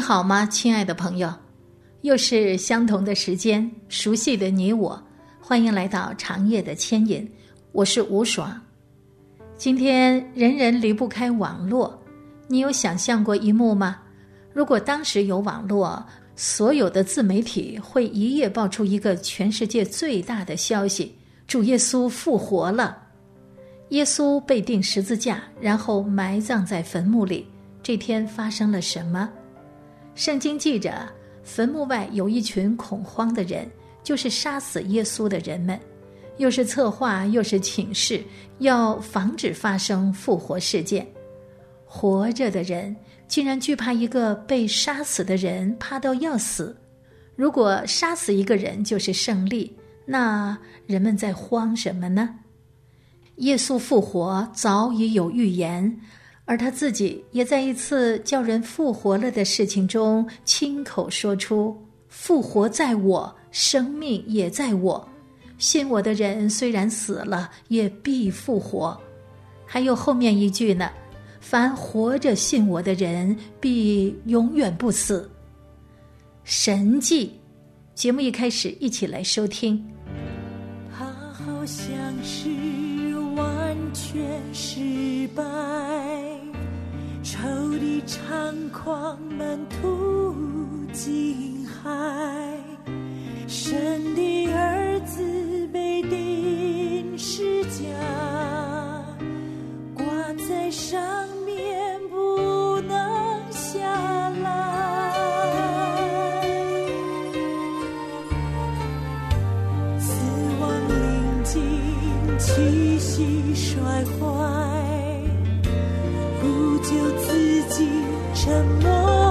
你好吗，亲爱的朋友？又是相同的时间，熟悉的你我，欢迎来到长夜的牵引。我是吴爽。今天人人离不开网络，你有想象过一幕吗？如果当时有网络，所有的自媒体会一夜爆出一个全世界最大的消息：主耶稣复活了。耶稣被钉十字架，然后埋葬在坟墓里。这天发生了什么？圣经记着，坟墓外有一群恐慌的人，就是杀死耶稣的人们，又是策划又是请示，要防止发生复活事件。活着的人竟然惧怕一个被杀死的人，怕到要死。如果杀死一个人就是胜利，那人们在慌什么呢？耶稣复活早已有预言。而他自己也在一次叫人复活了的事情中亲口说出：“复活在我，生命也在我。信我的人虽然死了，也必复活。”还有后面一句呢：“凡活着信我的人，必永远不死。”神迹，节目一开始，一起来收听。他好像是全失败。仇敌猖狂，满途惊骇。神的儿子被钉十架，挂在上气息衰坏。不就自己沉默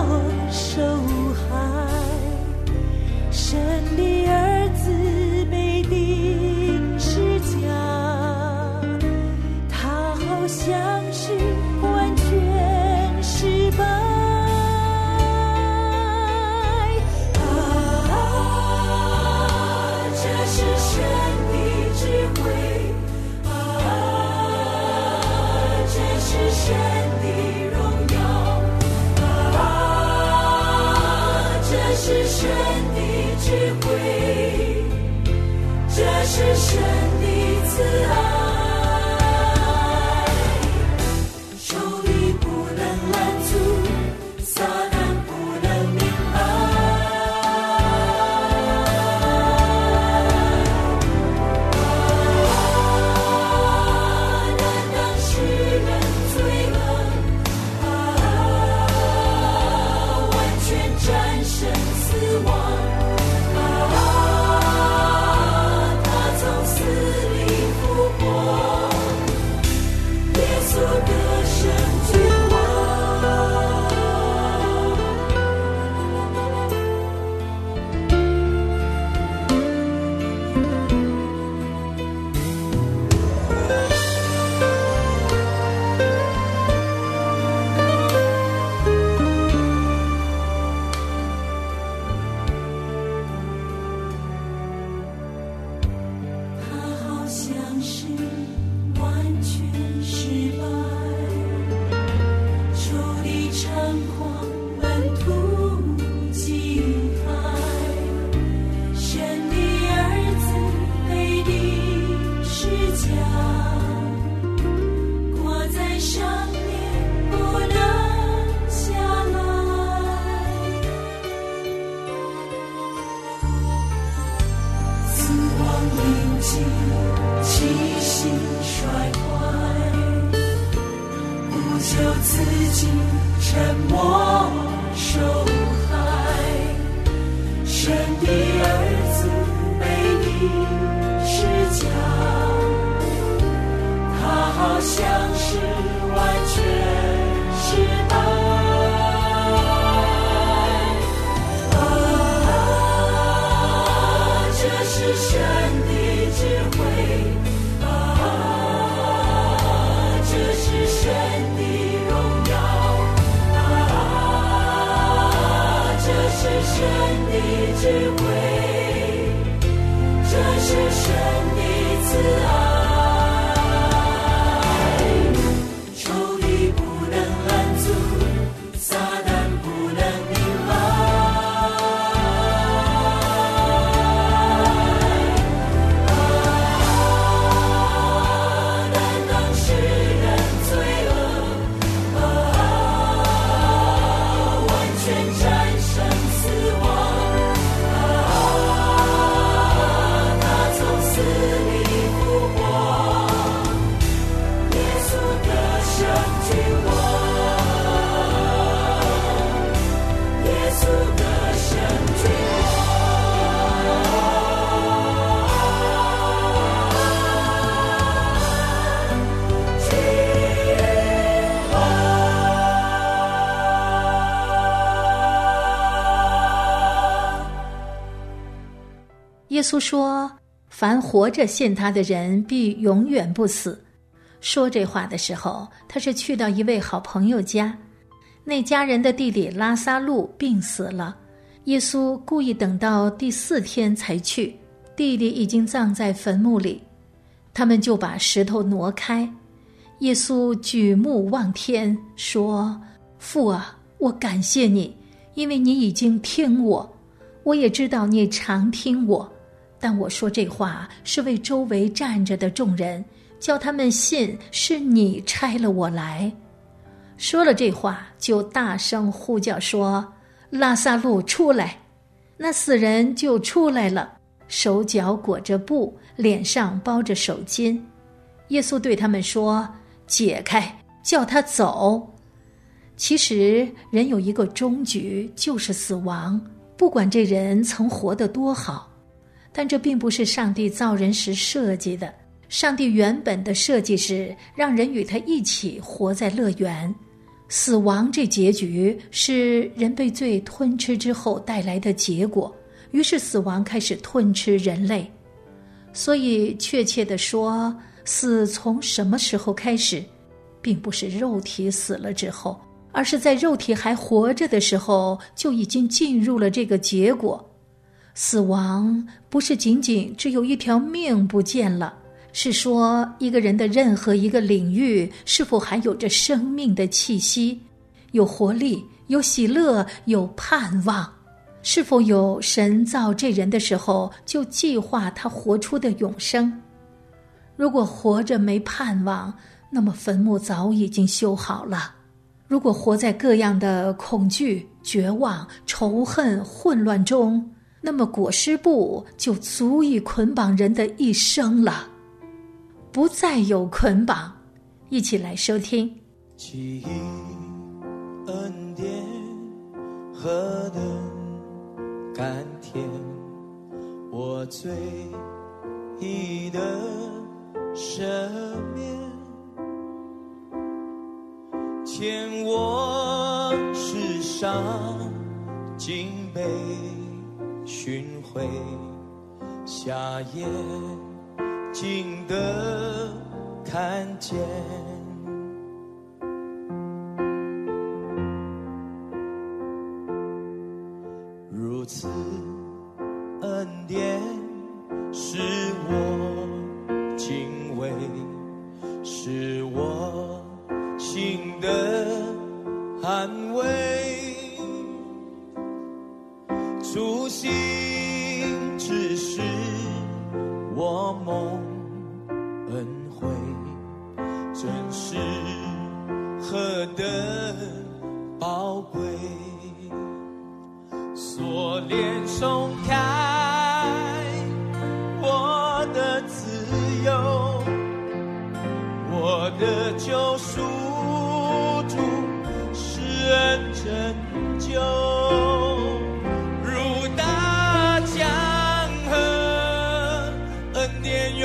是神的智慧，这是神的慈爱。耶稣说：“凡活着信他的人，必永远不死。”说这话的时候，他是去到一位好朋友家，那家人的弟弟拉萨路病死了。耶稣故意等到第四天才去，弟弟已经葬在坟墓里，他们就把石头挪开。耶稣举目望天，说：“父啊，我感谢你，因为你已经听我。我也知道你常听我，但我说这话是为周围站着的众人，叫他们信是你差了我来。”说了这话，就大声呼叫说：“拉萨路出来！”那死人就出来了，手脚裹着布，脸上包着手巾。耶稣对他们说：“解开，叫他走。”其实人有一个终局，就是死亡。不管这人曾活得多好，但这并不是上帝造人时设计的。上帝原本的设计是让人与他一起活在乐园。死亡这结局是人被罪吞吃之后带来的结果，于是死亡开始吞吃人类。所以，确切的说，死从什么时候开始，并不是肉体死了之后，而是在肉体还活着的时候就已经进入了这个结果。死亡不是仅仅只有一条命不见了，是说一个人的任何一个领域是否还有着生命的气息，有活力，有喜乐，有盼望。是否有神造这人的时候就计划他活出的永生？如果活着没盼望，那么坟墓早已经修好了；如果活在各样的恐惧、绝望、仇恨、混乱中，那么裹尸布就足以捆绑人的一生了。不再有捆绑，一起来收听。记忆恩典何等甘甜，我最意的赦免，牵我世上尽被寻回，夏夜，静的看见。恩典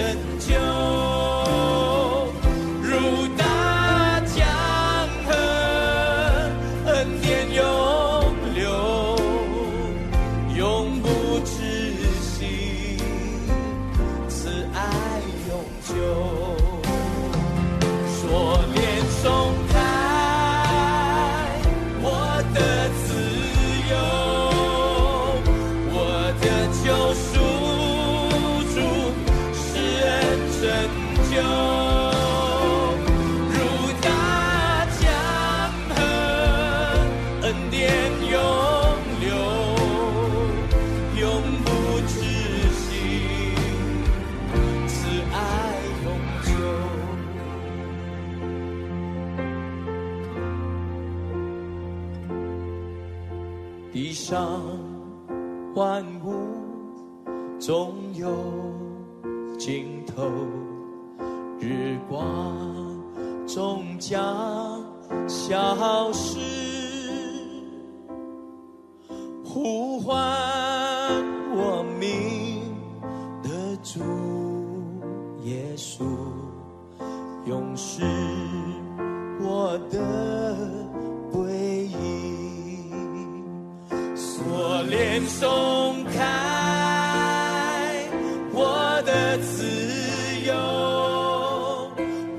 成就，地上万物总有尽头，日光终将消失。呼唤松开我的自由，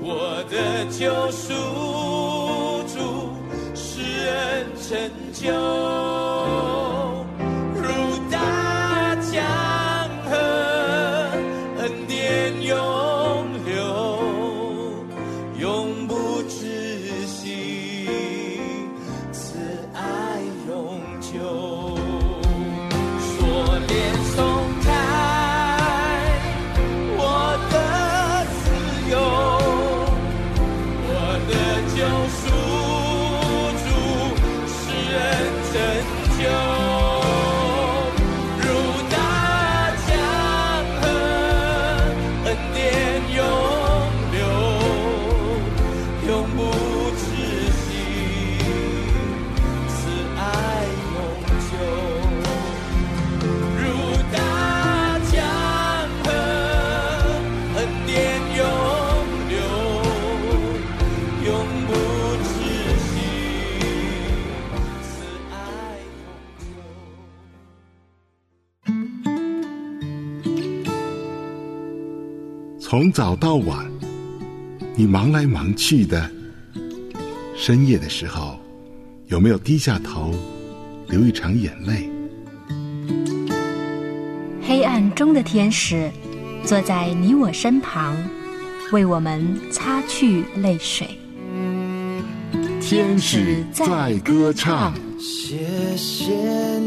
我的救赎主是恩拯救，从早到晚，你忙来忙去的，深夜的时候，有没有低下头，流一场眼泪？黑暗中的天使坐在你我身旁，为我们擦去泪水。天使在歌唱，谢谢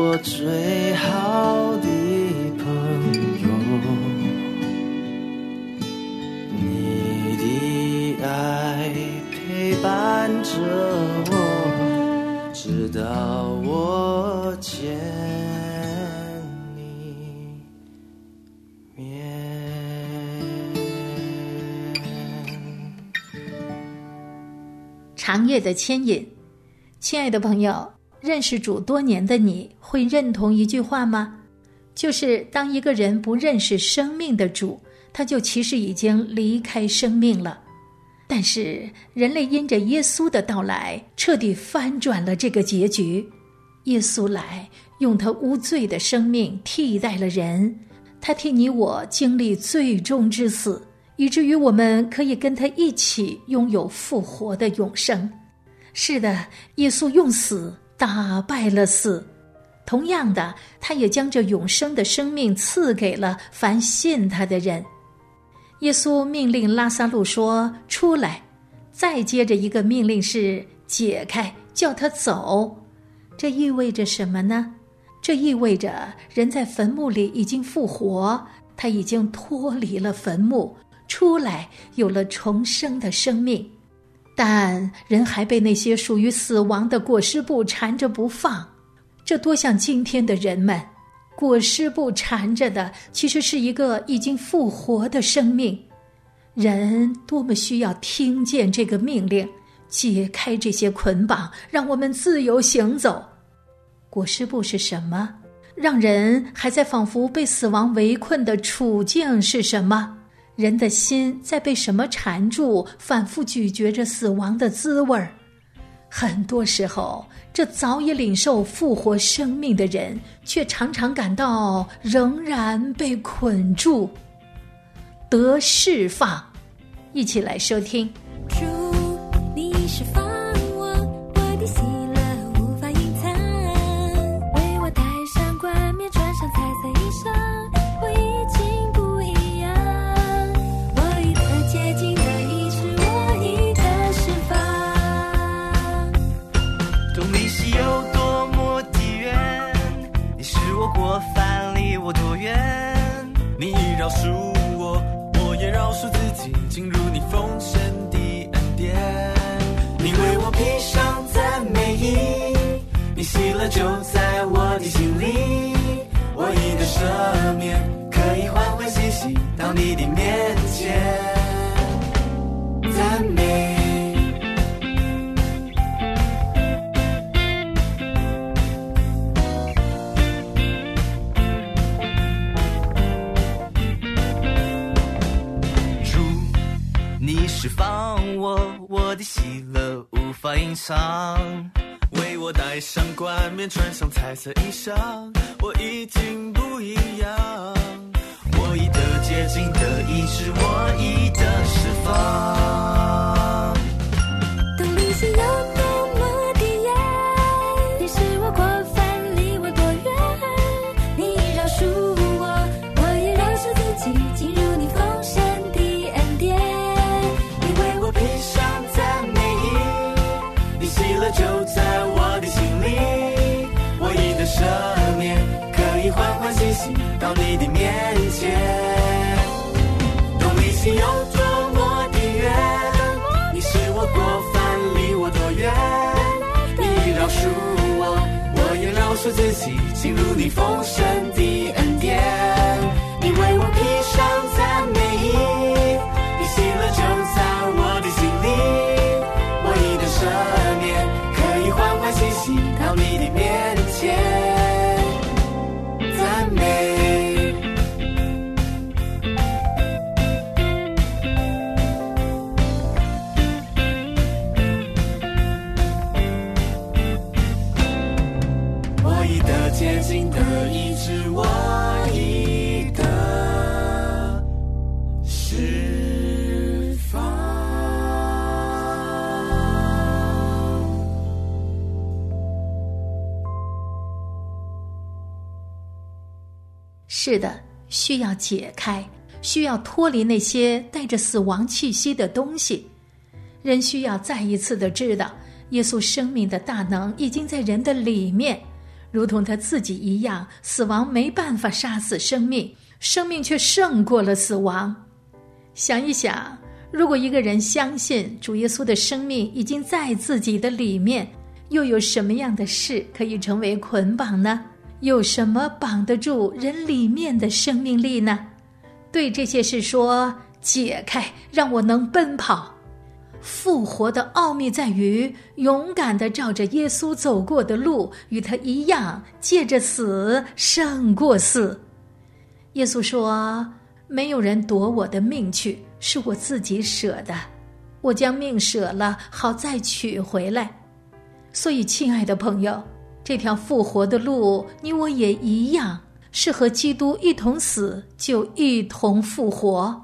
我最好的朋友。你的爱陪伴着我，直到我见你面。长夜的牵引，亲爱的朋友，认识主多年的你会认同一句话吗？就是当一个人不认识生命的主，他就其实已经离开生命了。但是人类因着耶稣的到来，彻底翻转了这个结局。耶稣来，用他无罪的生命替代了人，他替你我经历最终之死，以至于我们可以跟他一起拥有复活的永生。是的，耶稣用死打败了死。同样的，他也将这永生的生命赐给了凡信他的人。耶稣命令拉萨路说：“出来。”再接着一个命令是：“解开，叫他走。”这意味着什么呢？这意味着人在坟墓里已经复活，他已经脱离了坟墓，出来有了重生的生命。但人还被那些属于死亡的裹尸布缠着不放，这多像今天的人们，裹尸布缠着的其实是一个已经复活的生命。人多么需要听见这个命令，解开这些捆绑，让我们自由行走。裹尸布是什么？让人还在仿佛被死亡围困的处境是什么？人的心在被什么缠住，反复咀嚼着死亡的滋味儿。很多时候，这早已领受复活生命的人，却常常感到仍然被捆住。得释放，一起来收听。让我，我的喜乐无法隐藏。为我戴上冠冕，穿上彩色衣裳，我已经不一样。我已得洁净的医治，我已得释放。进入你丰盛的是的，需要解开，需要脱离那些带着死亡气息的东西。人需要再一次的知道，耶稣生命的大能已经在人的里面，如同他自己一样。死亡没办法杀死生命，生命却胜过了死亡。想一想，如果一个人相信主耶稣的生命已经在自己的里面，又有什么样的事可以成为捆绑呢？有什么绑得住人里面的生命力呢？对这些事说：解开，让我能奔跑。复活的奥秘在于勇敢的照着耶稣走过的路，与他一样，借着死胜过死。耶稣说：“没有人夺我的命去，是我自己舍的。我将命舍了，好再取回来。”所以，亲爱的朋友，这条复活的路，你我也一样，是和基督一同死，就一同复活。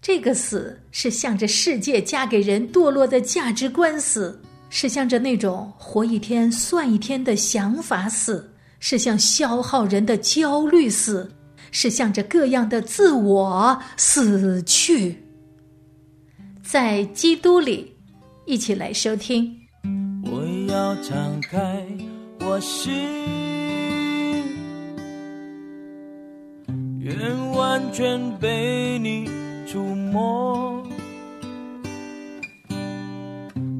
这个死是向着世界加给人堕落的价值观死，是向着那种活一天算一天的想法死，是向消耗人的焦虑死，是向着各样的自我死去。在基督里，一起来收听。我要敞开我心，愿完全被你触摸。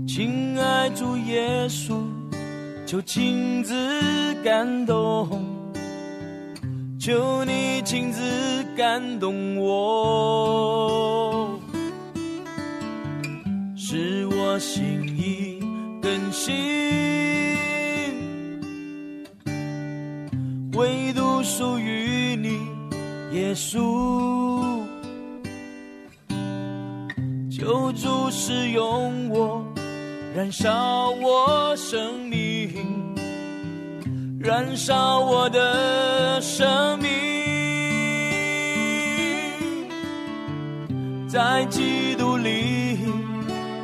亲爱主耶稣，求亲自感动，求你亲自感动我，使我心意更新。唯独属于你，耶稣，求主使用我，燃烧我生命，燃烧我的生命，在基督里，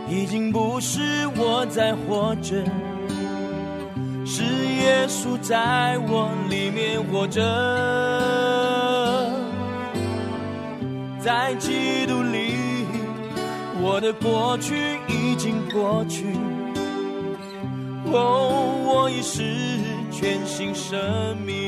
已经不是我在活着。住在我里面活着，在基督里，我的过去已经过去，哦，我已是全新生命。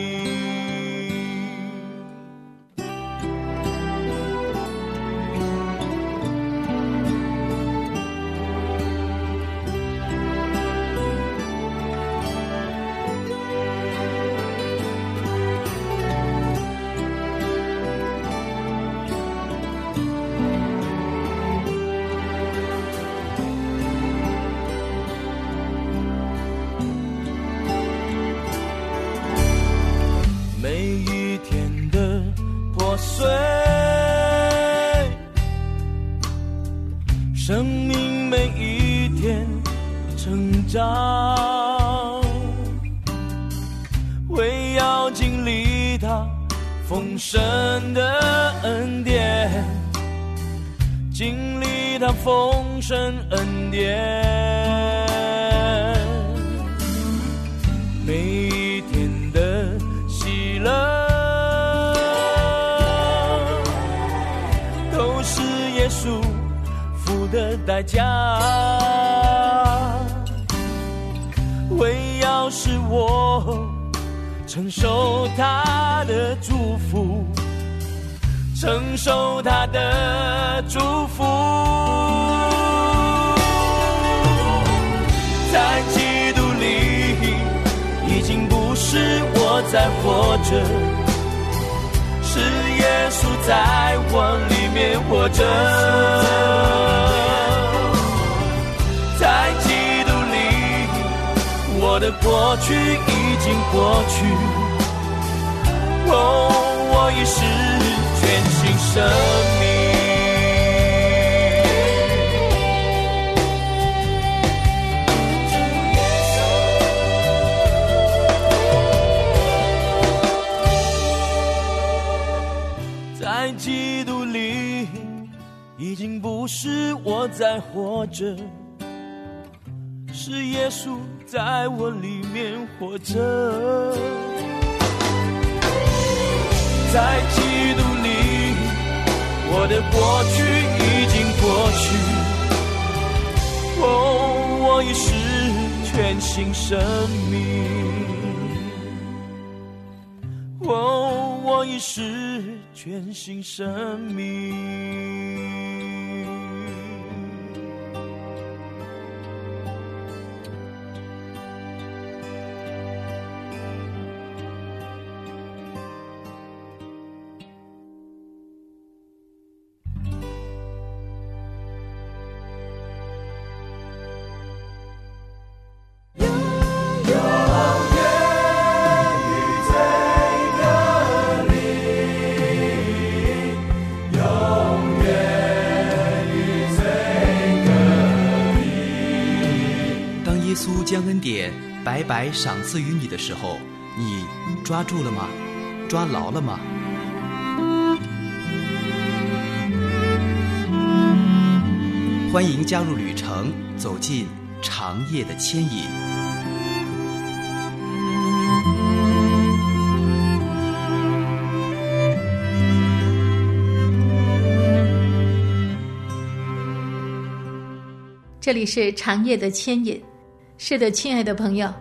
丰盛恩典。每一天的喜乐，都是耶稣付的代价，为要使我承受他的祝福，承受他的祝福。在基督里，已经不是我在活着，是耶稣在我里面活着。在基督里，我的过去已经过去，哦，我已是生命。在基督里，已经不是我在活着，是耶稣在我里面活着。在基督，我的过去已经过去，哦，我已是全新生命。哦，我已是全新生命。将恩典白白赏赐于你的时候，你抓住了吗？抓牢了吗？欢迎加入旅程，走进长夜的牵引。这里是长夜的牵引。是的，亲爱的朋友，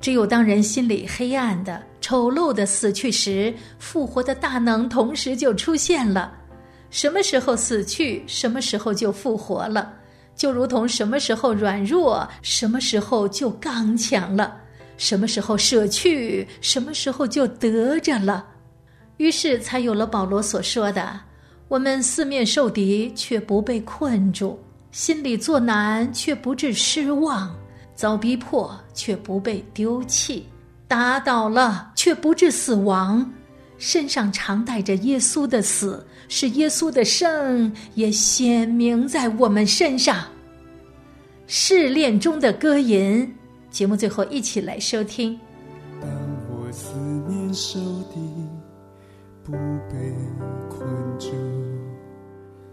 只有当人心里黑暗的、丑陋的死去时，复活的大能同时就出现了。什么时候死去，什么时候就复活了，就如同什么时候软弱，什么时候就刚强了；什么时候舍去，什么时候就得着了。于是才有了保罗所说的：“我们四面受敌，却不被困住；心里作难，却不致失望；遭逼迫，却不被丢弃；打倒了，却不致死亡。身上常带着耶稣的死，使耶稣的生也显明在我们身上。”试炼中的歌吟，节目最后一起来收听。当我思念受敌，不被困住，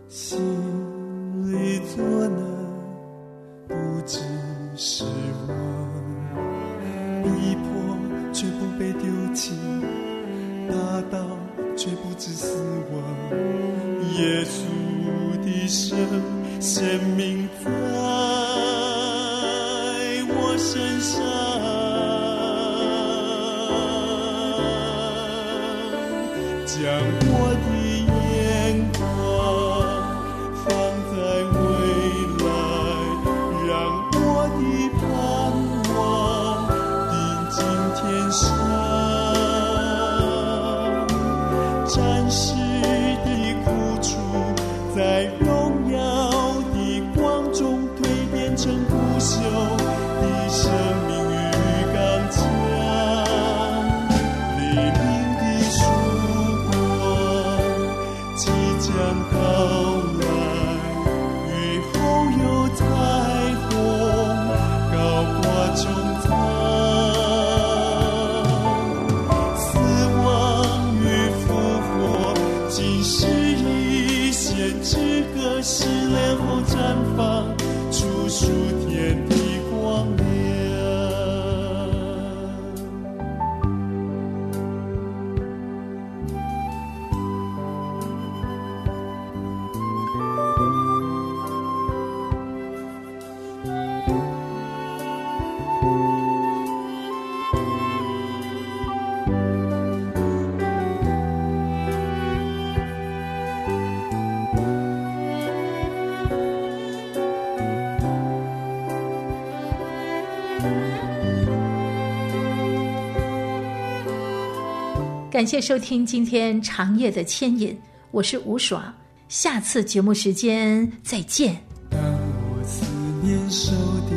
心里作难，不知失望，逼迫却不被丢弃，大道却不知死亡。耶稣的生显明在我身上。将我感谢收听今天长夜的牵引，我是吴爽，下次节目时间再见。当我思念受敌，